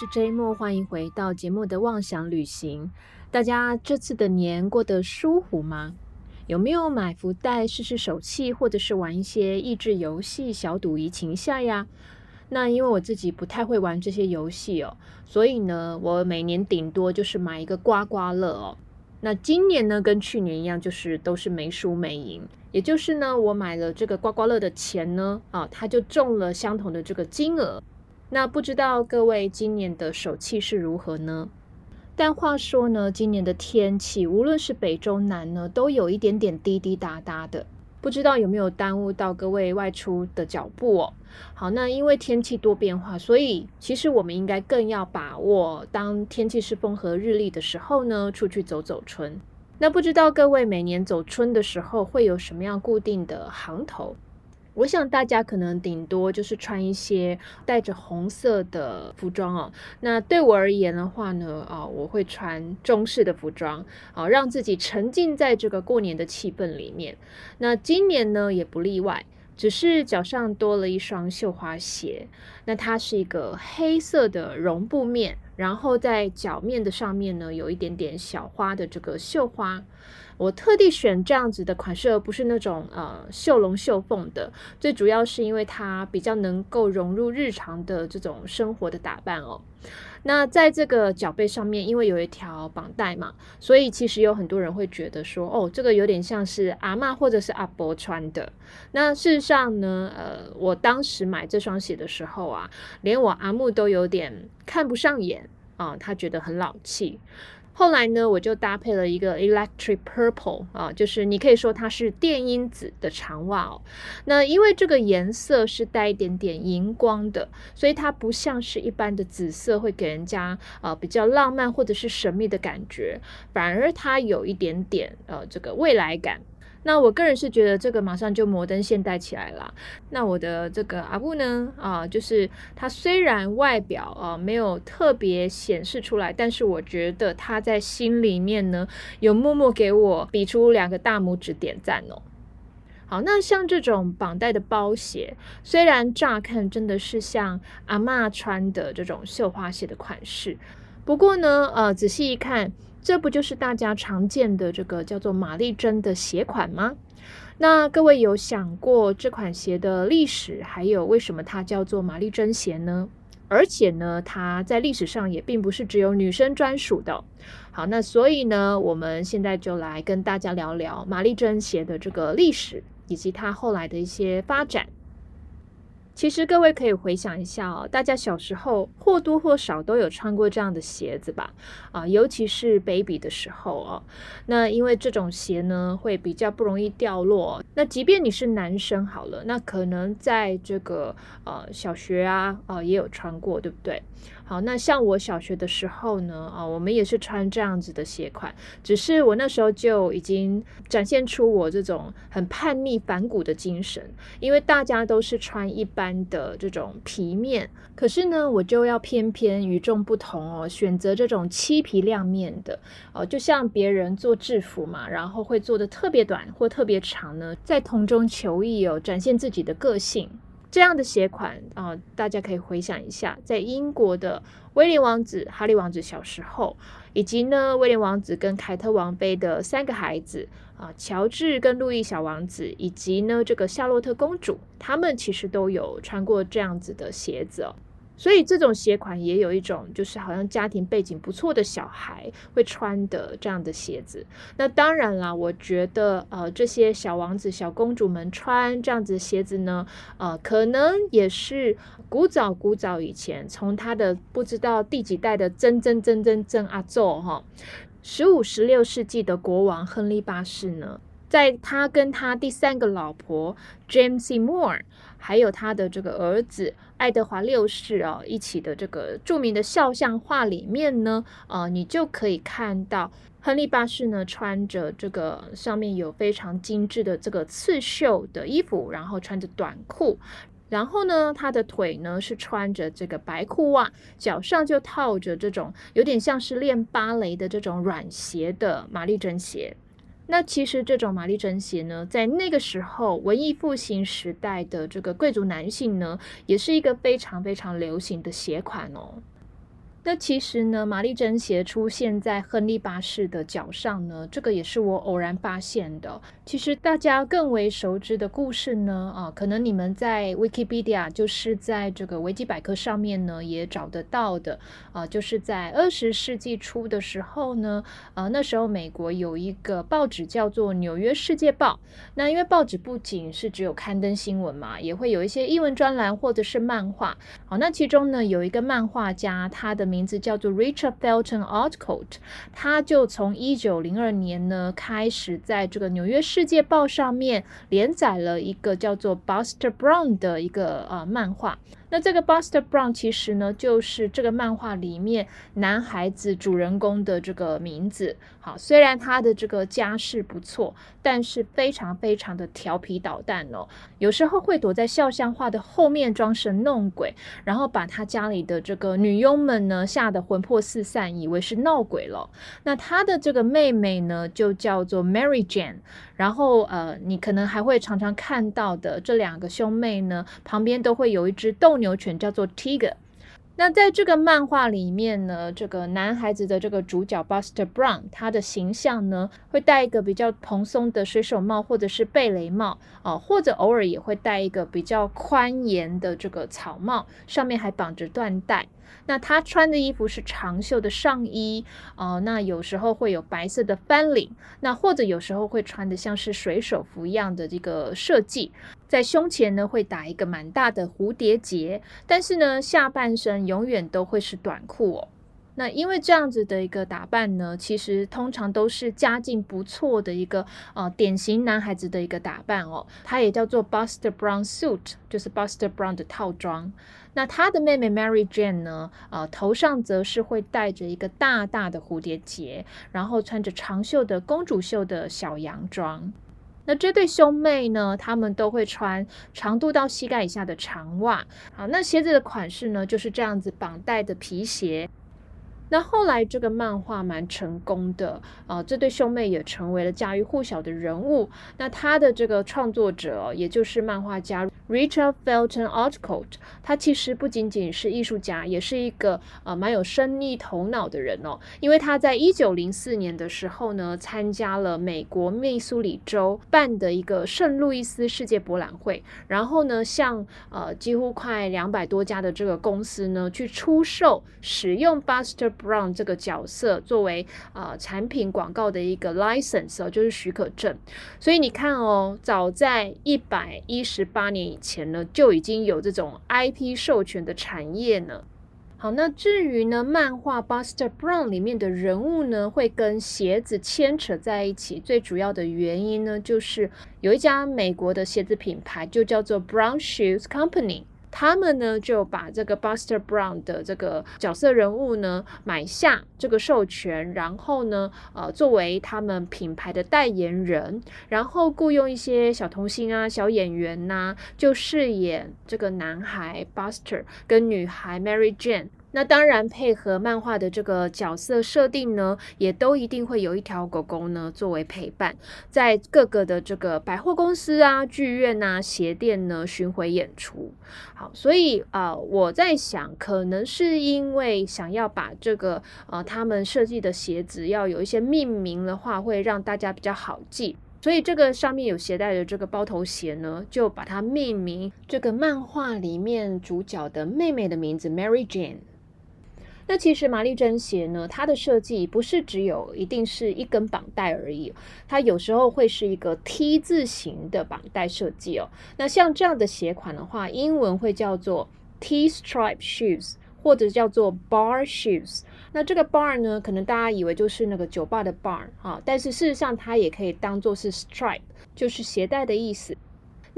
是 J 莫，欢迎回到节目的妄想旅行。大家这次的年过得舒服吗？有没有买福袋试试手气，或者是玩一些益智游戏、小赌怡情下呀？那因为我自己不太会玩这些游戏哦，所以呢，我每年顶多就是买一个刮刮乐哦。那今年呢，跟去年一样，就是都是没输没赢。也就是呢，我买了这个刮刮乐的钱呢，啊，它就中了相同的这个金额。那不知道各位今年的手气是如何呢？但话说呢，今年的天气无论是北中南呢，都有一点点滴滴答答的，不知道有没有耽误到各位外出的脚步哦。好，那因为天气多变化，所以其实我们应该更要把握当天气是风和日丽的时候呢，出去走走春。那不知道各位每年走春的时候会有什么样固定的行头？我想大家可能顶多就是穿一些带着红色的服装哦。那对我而言的话呢，啊，我会穿中式的服装，啊，让自己沉浸在这个过年的气氛里面。那今年呢也不例外，只是脚上多了一双绣花鞋。那它是一个黑色的绒布面，然后在脚面的上面呢有一点点小花的这个绣花。我特地选这样子的款式，而不是那种呃绣龙绣凤的。最主要是因为它比较能够融入日常的这种生活的打扮哦。那在这个脚背上面，因为有一条绑带嘛，所以其实有很多人会觉得说，哦，这个有点像是阿妈或者是阿伯穿的。那事实上呢，呃，我当时买这双鞋的时候啊，连我阿木都有点看不上眼啊，他觉得很老气。后来呢，我就搭配了一个 electric purple 啊，就是你可以说它是电音紫的长袜哦。那因为这个颜色是带一点点荧光的，所以它不像是一般的紫色会给人家呃比较浪漫或者是神秘的感觉，反而它有一点点呃这个未来感。那我个人是觉得这个马上就摩登现代起来了。那我的这个阿布呢，啊，就是他虽然外表啊没有特别显示出来，但是我觉得他在心里面呢有默默给我比出两个大拇指点赞哦。好，那像这种绑带的包鞋，虽然乍看真的是像阿妈穿的这种绣花鞋的款式，不过呢，呃，仔细一看。这不就是大家常见的这个叫做玛丽珍的鞋款吗？那各位有想过这款鞋的历史，还有为什么它叫做玛丽珍鞋呢？而且呢，它在历史上也并不是只有女生专属的。好，那所以呢，我们现在就来跟大家聊聊玛丽珍鞋的这个历史，以及它后来的一些发展。其实各位可以回想一下哦，大家小时候或多或少都有穿过这样的鞋子吧？啊，尤其是 baby 的时候哦。那因为这种鞋呢会比较不容易掉落。那即便你是男生好了，那可能在这个呃小学啊啊也有穿过，对不对？好，那像我小学的时候呢，啊，我们也是穿这样子的鞋款，只是我那时候就已经展现出我这种很叛逆反骨的精神，因为大家都是穿一般的这种皮面，可是呢，我就要偏偏与众不同哦，选择这种漆皮亮面的，哦，就像别人做制服嘛，然后会做的特别短或特别长呢，在同中求异哦，展现自己的个性。这样的鞋款啊，大家可以回想一下，在英国的威廉王子、哈利王子小时候，以及呢威廉王子跟凯特王妃的三个孩子啊，乔治跟路易小王子，以及呢这个夏洛特公主，他们其实都有穿过这样子的鞋子哦。所以这种鞋款也有一种，就是好像家庭背景不错的小孩会穿的这样的鞋子。那当然啦，我觉得呃这些小王子、小公主们穿这样子鞋子呢，呃可能也是古早古早以前，从他的不知道第几代的曾曾曾曾曾阿祖哈，十五十六世纪的国王亨利八世呢。在他跟他第三个老婆 James Moore，还有他的这个儿子爱德华六世啊一起的这个著名的肖像画里面呢，呃，你就可以看到亨利八世呢穿着这个上面有非常精致的这个刺绣的衣服，然后穿着短裤，然后呢他的腿呢是穿着这个白裤袜，脚上就套着这种有点像是练芭蕾的这种软鞋的玛丽珍鞋。那其实这种玛丽珍鞋呢，在那个时候文艺复兴时代的这个贵族男性呢，也是一个非常非常流行的鞋款哦。那其实呢，玛丽珍鞋出现在亨利八世的脚上呢，这个也是我偶然发现的。其实大家更为熟知的故事呢，啊，可能你们在 Wikipedia 就是在这个维基百科上面呢也找得到的，啊，就是在二十世纪初的时候呢，啊，那时候美国有一个报纸叫做《纽约世界报》，那因为报纸不仅是只有刊登新闻嘛，也会有一些英文专栏或者是漫画，好，那其中呢有一个漫画家，他的名。名字叫做 Richard Felton Alcott，他就从一九零二年呢开始在这个《纽约世界报》上面连载了一个叫做 Buster Brown 的一个呃漫画。那这个 Buster Brown 其实呢，就是这个漫画里面男孩子主人公的这个名字。好，虽然他的这个家世不错，但是非常非常的调皮捣蛋哦。有时候会躲在肖像画的后面装神弄鬼，然后把他家里的这个女佣们呢吓得魂魄四散，以为是闹鬼了。那他的这个妹妹呢，就叫做 Mary Jane。然后呃，你可能还会常常看到的这两个兄妹呢，旁边都会有一只斗牛犬，叫做 Tiger。那在这个漫画里面呢，这个男孩子的这个主角 Buster Brown，他的形象呢会戴一个比较蓬松的水手帽或者是贝雷帽啊，或者偶尔也会戴一个比较宽檐的这个草帽，上面还绑着缎带。那他穿的衣服是长袖的上衣哦，那有时候会有白色的翻领，那或者有时候会穿的像是水手服一样的这个设计。在胸前呢会打一个蛮大的蝴蝶结，但是呢下半身永远都会是短裤哦。那因为这样子的一个打扮呢，其实通常都是家境不错的一个呃典型男孩子的一个打扮哦。它也叫做 Buster Brown suit，就是 Buster Brown 的套装。那他的妹妹 Mary Jane 呢，呃头上则是会戴着一个大大的蝴蝶结，然后穿着长袖的公主袖的小洋装。那这对兄妹呢？他们都会穿长度到膝盖以下的长袜。好，那鞋子的款式呢，就是这样子绑带的皮鞋。那后来这个漫画蛮成功的啊，这对兄妹也成为了家喻户晓的人物。那他的这个创作者，也就是漫画家 Richard Felton Alcott，他其实不仅仅是艺术家，也是一个呃蛮有生意头脑的人哦。因为他在一九零四年的时候呢，参加了美国密苏里州办的一个圣路易斯世界博览会，然后呢，向呃几乎快两百多家的这个公司呢去出售使用 Buster。Brown 这个角色作为啊产品广告的一个 license 哦，就是许可证。所以你看哦，早在一百一十八年以前呢，就已经有这种 IP 授权的产业呢。好，那至于呢，漫画 Buster Brown 里面的人物呢，会跟鞋子牵扯在一起，最主要的原因呢，就是有一家美国的鞋子品牌，就叫做 Brown Shoes Company。他们呢就把这个 Buster Brown 的这个角色人物呢买下这个授权，然后呢，呃，作为他们品牌的代言人，然后雇佣一些小童星啊、小演员呐，就饰演这个男孩 Buster 跟女孩 Mary Jane。那当然，配合漫画的这个角色设定呢，也都一定会有一条狗狗呢作为陪伴，在各个的这个百货公司啊、剧院啊、鞋店呢巡回演出。好，所以啊，我在想，可能是因为想要把这个呃他们设计的鞋子要有一些命名的话，会让大家比较好记，所以这个上面有携带的这个包头鞋呢，就把它命名这个漫画里面主角的妹妹的名字 Mary Jane。那其实玛丽珍鞋呢，它的设计不是只有一定是一根绑带而已，它有时候会是一个 T 字形的绑带设计哦。那像这样的鞋款的话，英文会叫做 T-stripe shoes，或者叫做 bar shoes。那这个 bar 呢，可能大家以为就是那个酒吧的 bar 啊，但是事实上它也可以当做是 stripe，就是鞋带的意思。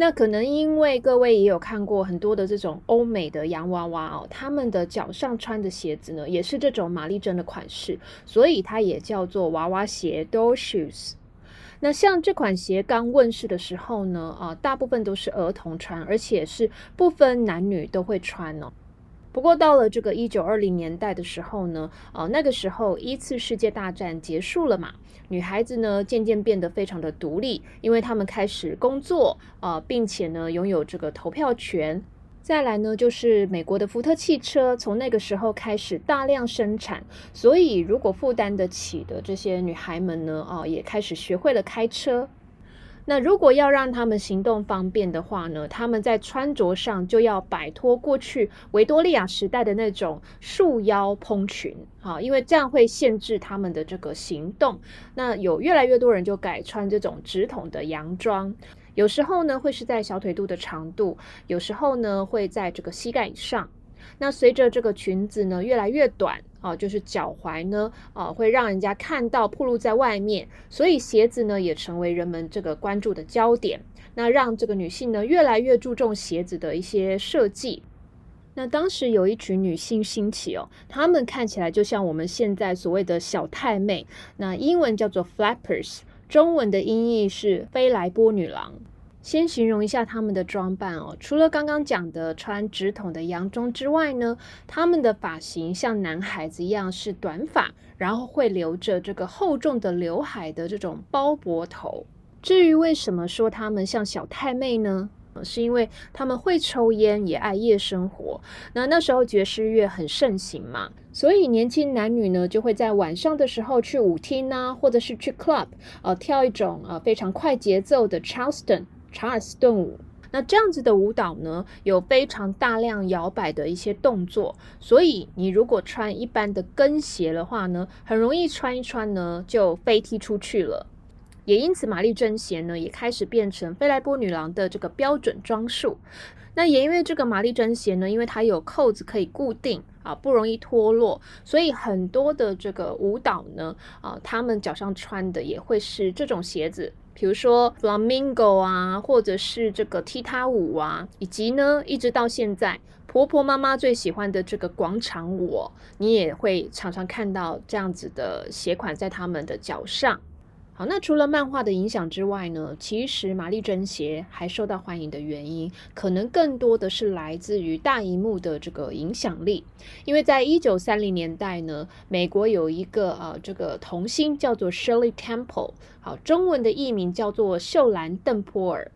那可能因为各位也有看过很多的这种欧美的洋娃娃哦，他们的脚上穿的鞋子呢，也是这种玛丽珍的款式，所以它也叫做娃娃鞋 （doll shoes）。那像这款鞋刚问世的时候呢，啊，大部分都是儿童穿，而且是不分男女都会穿哦。不过到了这个一九二零年代的时候呢，呃，那个时候一次世界大战结束了嘛，女孩子呢渐渐变得非常的独立，因为她们开始工作，啊，并且呢拥有这个投票权。再来呢，就是美国的福特汽车从那个时候开始大量生产，所以如果负担得起的这些女孩们呢，啊，也开始学会了开车。那如果要让他们行动方便的话呢，他们在穿着上就要摆脱过去维多利亚时代的那种束腰蓬裙，好，因为这样会限制他们的这个行动。那有越来越多人就改穿这种直筒的洋装，有时候呢会是在小腿肚的长度，有时候呢会在这个膝盖以上。那随着这个裙子呢越来越短。啊，就是脚踝呢，啊，会让人家看到暴露在外面，所以鞋子呢也成为人们这个关注的焦点。那让这个女性呢越来越注重鞋子的一些设计。那当时有一群女性兴起哦，她们看起来就像我们现在所谓的小太妹，那英文叫做 flappers，中文的音译是飞来波女郎。先形容一下他们的装扮哦，除了刚刚讲的穿直筒的洋装之外呢，他们的发型像男孩子一样是短发，然后会留着这个厚重的刘海的这种包脖头。至于为什么说他们像小太妹呢？是因为他们会抽烟，也爱夜生活。那那时候爵士乐很盛行嘛，所以年轻男女呢就会在晚上的时候去舞厅啊，或者是去 club，呃，跳一种呃非常快节奏的 Charleston。查尔斯顿舞，那这样子的舞蹈呢，有非常大量摇摆的一些动作，所以你如果穿一般的跟鞋的话呢，很容易穿一穿呢就飞踢出去了。也因此，玛丽珍鞋呢也开始变成菲莱波女郎的这个标准装束。那也因为这个玛丽珍鞋呢，因为它有扣子可以固定啊，不容易脱落，所以很多的这个舞蹈呢，啊，他们脚上穿的也会是这种鞋子。比如说 flamingo 啊，或者是这个踢踏舞啊，以及呢，一直到现在婆婆妈妈最喜欢的这个广场舞，你也会常常看到这样子的鞋款在他们的脚上。好，那除了漫画的影响之外呢，其实玛丽珍鞋还受到欢迎的原因，可能更多的是来自于大荧幕的这个影响力。因为在一九三零年代呢，美国有一个呃这个童星叫做 Shirley Temple，好，中文的译名叫做秀兰邓波尔。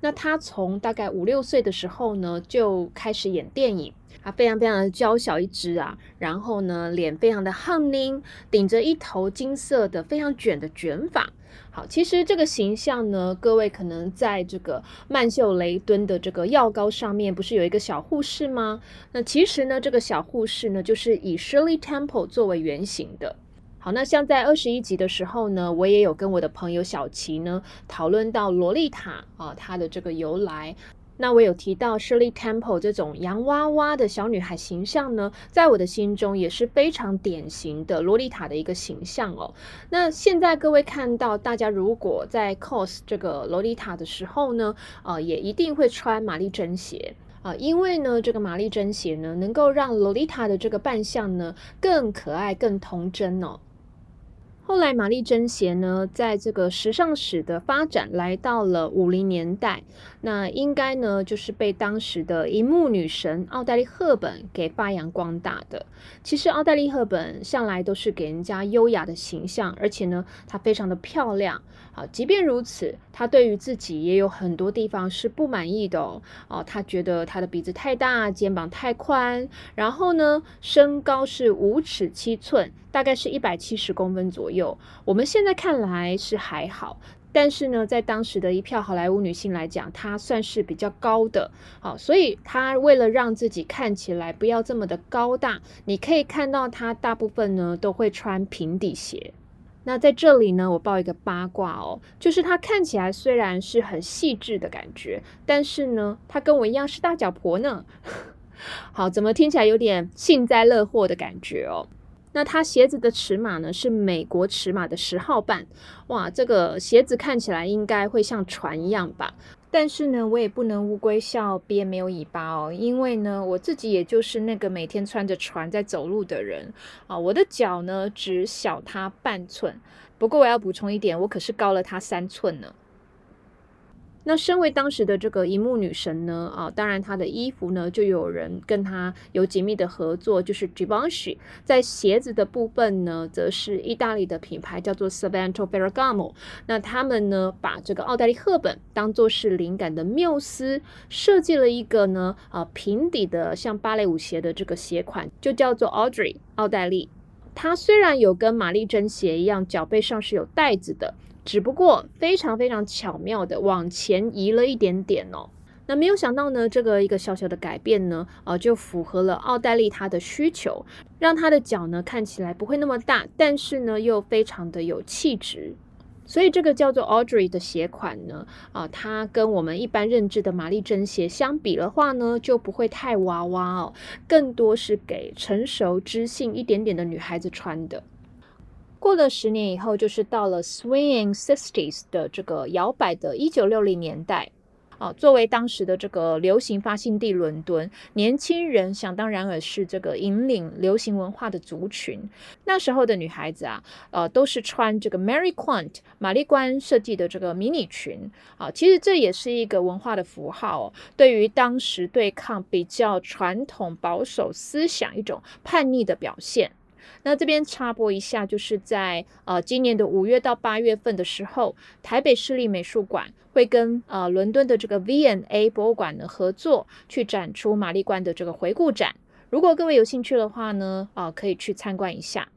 那他从大概五六岁的时候呢，就开始演电影。她非常非常的娇小一只啊，然后呢，脸非常的憨拎，顶着一头金色的非常卷的卷发。好，其实这个形象呢，各位可能在这个曼秀雷敦的这个药膏上面，不是有一个小护士吗？那其实呢，这个小护士呢，就是以 Shirley Temple 作为原型的。好，那像在二十一集的时候呢，我也有跟我的朋友小琪呢讨论到洛丽塔啊，它的这个由来。那我有提到 Shirley Temple 这种洋娃娃的小女孩形象呢，在我的心中也是非常典型的洛丽塔的一个形象哦。那现在各位看到，大家如果在 cos 这个洛丽塔的时候呢，呃，也一定会穿玛丽珍鞋啊，因为呢，这个玛丽珍鞋呢，能够让洛丽塔的这个扮相呢更可爱、更童真哦。后来，玛丽珍鞋呢，在这个时尚史的发展来到了五零年代，那应该呢就是被当时的荧幕女神奥黛丽·赫本给发扬光大的。其实，奥黛丽·赫本向来都是给人家优雅的形象，而且呢，她非常的漂亮。好，即便如此，她对于自己也有很多地方是不满意的哦。哦，她觉得她的鼻子太大，肩膀太宽，然后呢，身高是五尺七寸，大概是一百七十公分左右。我们现在看来是还好，但是呢，在当时的一票好莱坞女性来讲，她算是比较高的。好，所以她为了让自己看起来不要这么的高大，你可以看到她大部分呢都会穿平底鞋。那在这里呢，我报一个八卦哦，就是她看起来虽然是很细致的感觉，但是呢，她跟我一样是大脚婆呢。好，怎么听起来有点幸灾乐祸的感觉哦？那它鞋子的尺码呢是美国尺码的十号半，哇，这个鞋子看起来应该会像船一样吧？但是呢，我也不能乌龟笑鳖没有尾巴哦，因为呢，我自己也就是那个每天穿着船在走路的人啊，我的脚呢只小它半寸，不过我要补充一点，我可是高了它三寸呢。那身为当时的这个荧幕女神呢，啊，当然她的衣服呢，就有人跟她有紧密的合作，就是 Givenchy。在鞋子的部分呢，则是意大利的品牌叫做 Savanto Ferragamo。那他们呢，把这个奥黛丽赫本当做是灵感的缪斯，设计了一个呢，啊，平底的像芭蕾舞鞋的这个鞋款，就叫做 Audrey 奥黛丽。它虽然有跟玛丽珍鞋一样，脚背上是有带子的。只不过非常非常巧妙的往前移了一点点哦，那没有想到呢，这个一个小小的改变呢，呃，就符合了奥黛丽她的需求，让她的脚呢看起来不会那么大，但是呢又非常的有气质，所以这个叫做 Audrey 的鞋款呢，啊，它跟我们一般认知的玛丽珍鞋相比的话呢，就不会太娃娃哦，更多是给成熟知性一点点的女孩子穿的。过了十年以后，就是到了 Swinging Sixties 的这个摇摆的一九六零年代啊。作为当时的这个流行发信地，伦敦年轻人想当然尔是这个引领流行文化的族群。那时候的女孩子啊，呃，都是穿这个 Mary Quant 玛丽冠设计的这个迷你裙啊。其实这也是一个文化的符号，对于当时对抗比较传统保守思想一种叛逆的表现。那这边插播一下，就是在呃今年的五月到八月份的时候，台北市立美术馆会跟呃伦敦的这个 V N A 博物馆呢合作，去展出玛丽冠的这个回顾展。如果各位有兴趣的话呢，啊可以去参观一下。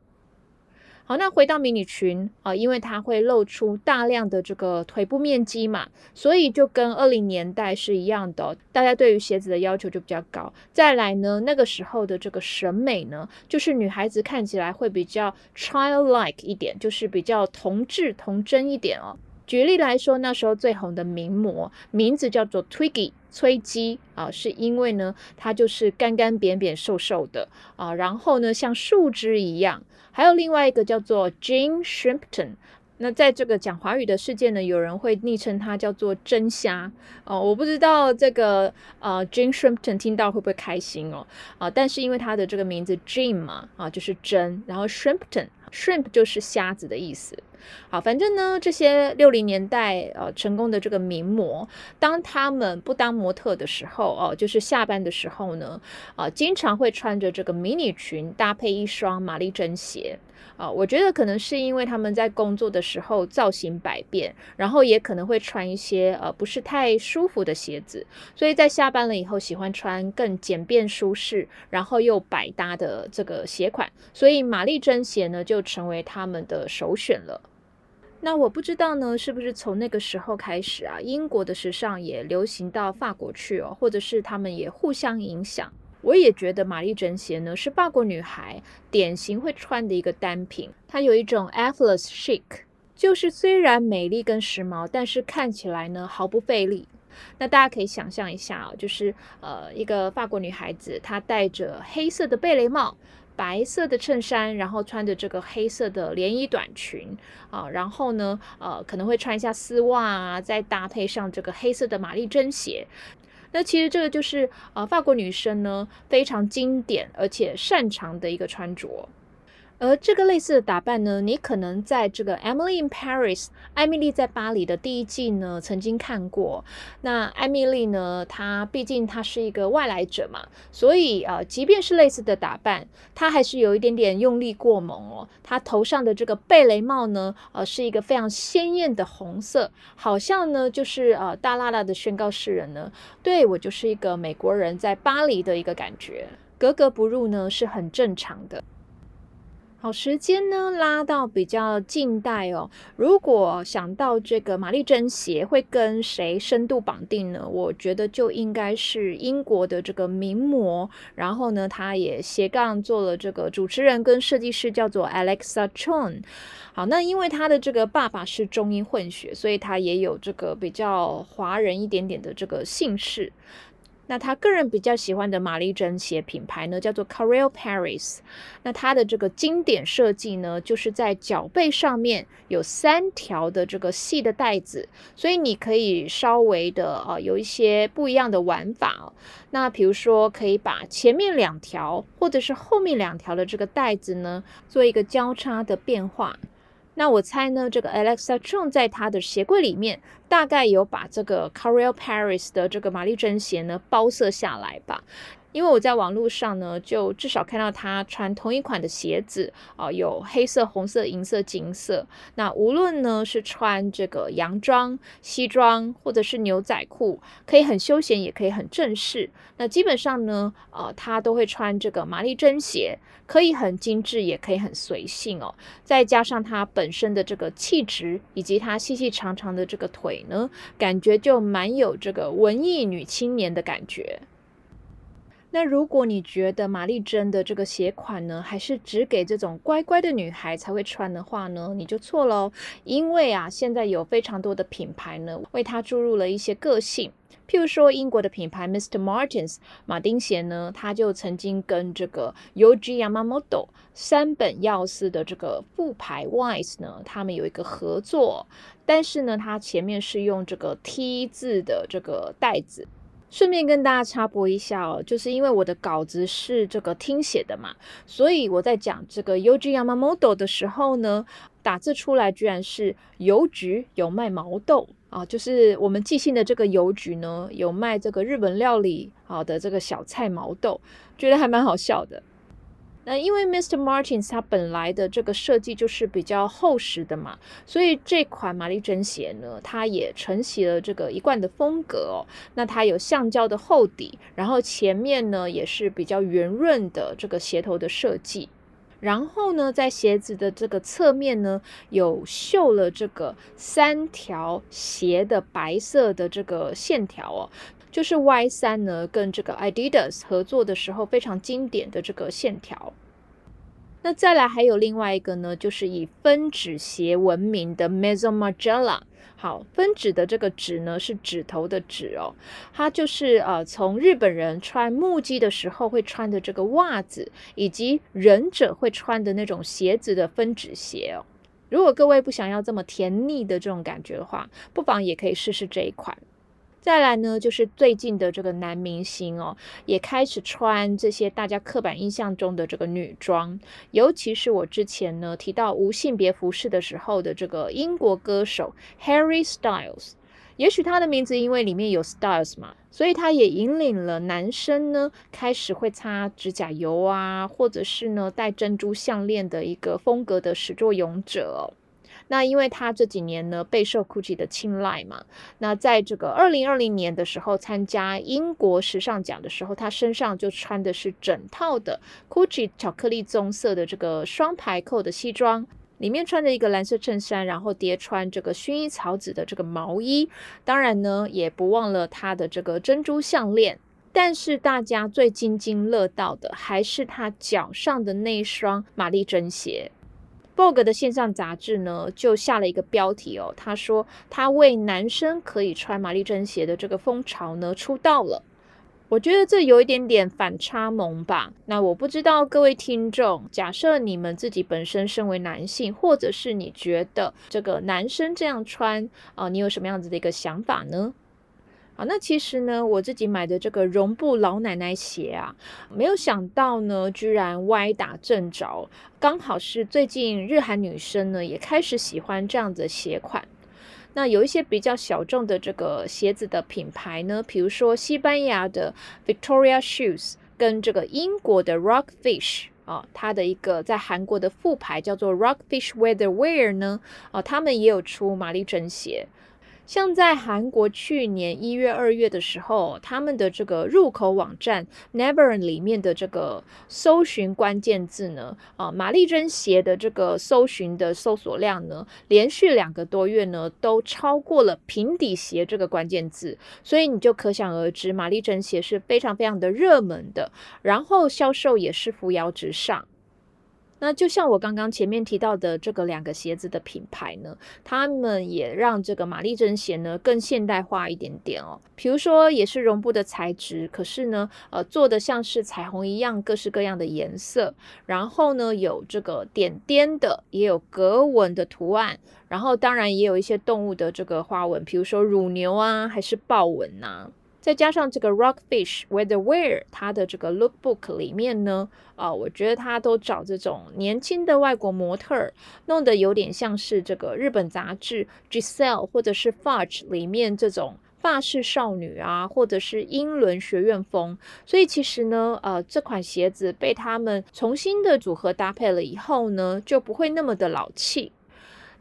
好，那回到迷你裙啊，因为它会露出大量的这个腿部面积嘛，所以就跟二零年代是一样的，大家对于鞋子的要求就比较高。再来呢，那个时候的这个审美呢，就是女孩子看起来会比较 childlike 一点，就是比较童稚童真一点哦。举例来说，那时候最红的名模名字叫做 Twiggy 崔姬啊，是因为呢，她就是干干扁扁瘦瘦的啊，然后呢像树枝一样。还有另外一个叫做 Jane Shrimpton，那在这个讲华语的世界呢，有人会昵称它叫做真虾。哦，我不知道这个呃 Jane Shrimpton 听到会不会开心哦。啊，但是因为它的这个名字 Jane 嘛啊就是真，然后 Shrimpton Shrimp 就是瞎子的意思。好，反正呢，这些六零年代呃成功的这个名模，当他们不当模特的时候哦，就是下班的时候呢，啊，经常会穿着这个迷你裙搭配一双玛丽珍鞋啊。我觉得可能是因为他们在工作的时候造型百变，然后也可能会穿一些呃不是太舒服的鞋子，所以在下班了以后喜欢穿更简便舒适，然后又百搭的这个鞋款，所以玛丽珍鞋呢就成为他们的首选了。那我不知道呢，是不是从那个时候开始啊，英国的时尚也流行到法国去哦，或者是他们也互相影响。我也觉得玛丽珍鞋呢是法国女孩典型会穿的一个单品，它有一种 effortless chic，就是虽然美丽跟时髦，但是看起来呢毫不费力。那大家可以想象一下啊，就是呃一个法国女孩子，她戴着黑色的贝雷帽。白色的衬衫，然后穿着这个黑色的连衣短裙啊，然后呢，呃，可能会穿一下丝袜啊，再搭配上这个黑色的玛丽珍鞋。那其实这个就是呃法国女生呢非常经典而且擅长的一个穿着。而这个类似的打扮呢，你可能在这个《Emily in Paris》艾米丽在巴黎的第一季呢曾经看过。那艾米丽呢，她毕竟她是一个外来者嘛，所以呃，即便是类似的打扮，她还是有一点点用力过猛哦。她头上的这个贝雷帽呢，呃，是一个非常鲜艳的红色，好像呢就是呃大辣辣的宣告世人呢，对我就是一个美国人在巴黎的一个感觉，格格不入呢是很正常的。好，时间呢拉到比较近代哦。如果想到这个玛丽珍鞋会跟谁深度绑定呢？我觉得就应该是英国的这个名模。然后呢，他也斜杠做了这个主持人跟设计师，叫做 Alexa chong。好，那因为他的这个爸爸是中英混血，所以他也有这个比较华人一点点的这个姓氏。那他个人比较喜欢的玛丽珍鞋品牌呢，叫做 c a r e l Paris。那它的这个经典设计呢，就是在脚背上面有三条的这个细的带子，所以你可以稍微的啊有一些不一样的玩法。那比如说，可以把前面两条或者是后面两条的这个带子呢，做一个交叉的变化。那我猜呢，这个 Alexa Chung 在他的鞋柜里面，大概有把这个 c a r e l Paris 的这个玛丽珍鞋呢包色下来吧。因为我在网络上呢，就至少看到他穿同一款的鞋子啊，有黑色、红色、银色、金色。那无论呢是穿这个洋装、西装，或者是牛仔裤，可以很休闲，也可以很正式。那基本上呢，呃，他都会穿这个玛丽珍鞋，可以很精致，也可以很随性哦。再加上他本身的这个气质，以及他细细长长的这个腿呢，感觉就蛮有这个文艺女青年的感觉。那如果你觉得玛丽珍的这个鞋款呢，还是只给这种乖乖的女孩才会穿的话呢，你就错喽。因为啊，现在有非常多的品牌呢，为它注入了一些个性。譬如说，英国的品牌 Mr. Martens 马丁鞋呢，它就曾经跟这个 Yoji Yamamoto 三本耀司的这个副牌 Wise 呢，他们有一个合作。但是呢，它前面是用这个 T 字的这个带子。顺便跟大家插播一下哦，就是因为我的稿子是这个听写的嘛，所以我在讲这个 Yoji Yamamoto 的时候呢，打字出来居然是邮局有卖毛豆啊，就是我们寄信的这个邮局呢有卖这个日本料理好的这个小菜毛豆，觉得还蛮好笑的。那因为 Mr. Martins 它本来的这个设计就是比较厚实的嘛，所以这款玛丽珍鞋呢，它也承袭了这个一贯的风格哦。那它有橡胶的厚底，然后前面呢也是比较圆润的这个鞋头的设计，然后呢在鞋子的这个侧面呢有绣了这个三条鞋的白色的这个线条哦。就是 Y 三呢，跟这个 Adidas 合作的时候非常经典的这个线条。那再来还有另外一个呢，就是以分趾鞋闻名的 Maison Margiela。好，分趾的这个指呢是指头的趾哦，它就是呃从日本人穿木屐的时候会穿的这个袜子，以及忍者会穿的那种鞋子的分趾鞋哦。如果各位不想要这么甜腻的这种感觉的话，不妨也可以试试这一款。再来呢，就是最近的这个男明星哦，也开始穿这些大家刻板印象中的这个女装，尤其是我之前呢提到无性别服饰的时候的这个英国歌手 Harry Styles，也许他的名字因为里面有 Styles 嘛，所以他也引领了男生呢开始会擦指甲油啊，或者是呢戴珍珠项链的一个风格的始作俑者。那因为他这几年呢备受 Gucci 的青睐嘛，那在这个二零二零年的时候参加英国时尚奖的时候，他身上就穿的是整套的 Gucci 巧克力棕色的这个双排扣的西装，里面穿着一个蓝色衬衫，然后叠穿这个薰衣草紫的这个毛衣，当然呢也不忘了他的这个珍珠项链，但是大家最津津乐道的还是他脚上的那双玛丽珍鞋。Vogue 的线上杂志呢，就下了一个标题哦，他说他为男生可以穿玛丽珍鞋的这个风潮呢出道了。我觉得这有一点点反差萌吧。那我不知道各位听众，假设你们自己本身身为男性，或者是你觉得这个男生这样穿啊，你有什么样子的一个想法呢？啊，那其实呢，我自己买的这个绒布老奶奶鞋啊，没有想到呢，居然歪打正着，刚好是最近日韩女生呢也开始喜欢这样的鞋款。那有一些比较小众的这个鞋子的品牌呢，比如说西班牙的 Victoria Shoes 跟这个英国的 Rockfish 啊，它的一个在韩国的副牌叫做 Rockfish Weather Wear 呢，啊，他们也有出玛丽珍鞋。像在韩国去年一月、二月的时候，他们的这个入口网站 Never 里面的这个搜寻关键字呢，啊，玛丽珍鞋的这个搜寻的搜索量呢，连续两个多月呢，都超过了平底鞋这个关键字，所以你就可想而知，玛丽珍鞋是非常非常的热门的，然后销售也是扶摇直上。那就像我刚刚前面提到的这个两个鞋子的品牌呢，他们也让这个玛丽珍鞋呢更现代化一点点哦。比如说也是绒布的材质，可是呢，呃，做的像是彩虹一样各式各样的颜色，然后呢有这个点点的，也有格纹的图案，然后当然也有一些动物的这个花纹，比如说乳牛啊，还是豹纹呐。再加上这个 Rockfish Weatherwear，它的这个 Lookbook 里面呢，啊，我觉得它都找这种年轻的外国模特，弄得有点像是这个日本杂志 Giselle 或者是 Fudge 里面这种法式少女啊，或者是英伦学院风。所以其实呢，呃，这款鞋子被他们重新的组合搭配了以后呢，就不会那么的老气。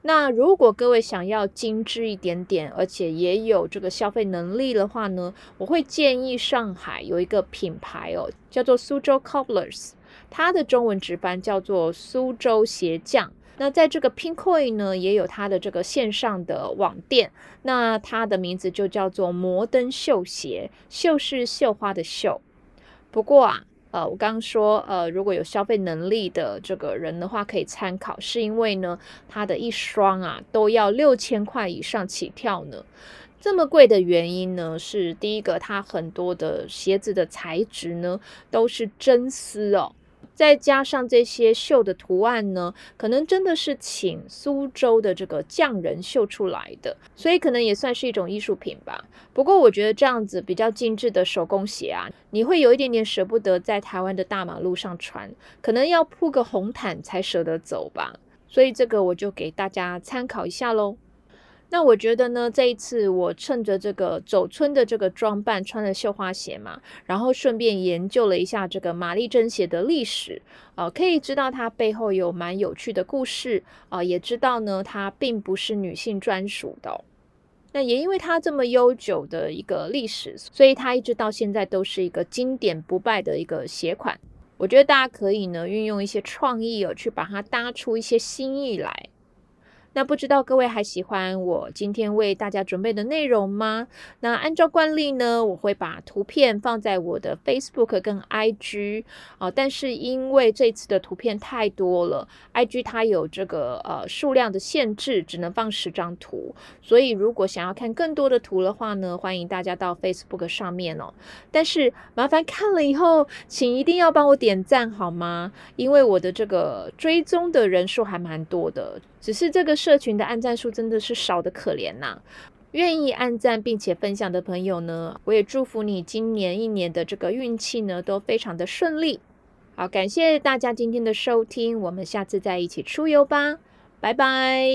那如果各位想要精致一点点，而且也有这个消费能力的话呢，我会建议上海有一个品牌哦，叫做苏州 Cobblers，它的中文直翻叫做苏州鞋匠。那在这个 Pinkoi 呢，也有它的这个线上的网店，那它的名字就叫做摩登绣鞋，绣是绣花的绣。不过啊。呃，我刚刚说，呃，如果有消费能力的这个人的话，可以参考，是因为呢，他的一双啊都要六千块以上起跳呢。这么贵的原因呢，是第一个，它很多的鞋子的材质呢都是真丝哦。再加上这些绣的图案呢，可能真的是请苏州的这个匠人绣出来的，所以可能也算是一种艺术品吧。不过我觉得这样子比较精致的手工鞋啊，你会有一点点舍不得在台湾的大马路上穿，可能要铺个红毯才舍得走吧。所以这个我就给大家参考一下喽。那我觉得呢，这一次我趁着这个走村的这个装扮，穿了绣花鞋嘛，然后顺便研究了一下这个玛丽珍鞋的历史，呃，可以知道它背后有蛮有趣的故事，啊，也知道呢，它并不是女性专属的。那也因为它这么悠久的一个历史，所以它一直到现在都是一个经典不败的一个鞋款。我觉得大家可以呢，运用一些创意哦，去把它搭出一些新意来。那不知道各位还喜欢我今天为大家准备的内容吗？那按照惯例呢，我会把图片放在我的 Facebook 跟 IG 啊，但是因为这次的图片太多了，IG 它有这个呃数量的限制，只能放十张图，所以如果想要看更多的图的话呢，欢迎大家到 Facebook 上面哦。但是麻烦看了以后，请一定要帮我点赞好吗？因为我的这个追踪的人数还蛮多的。只是这个社群的按赞数真的是少的可怜呐！愿意按赞并且分享的朋友呢，我也祝福你今年一年的这个运气呢都非常的顺利。好，感谢大家今天的收听，我们下次再一起出游吧，拜拜。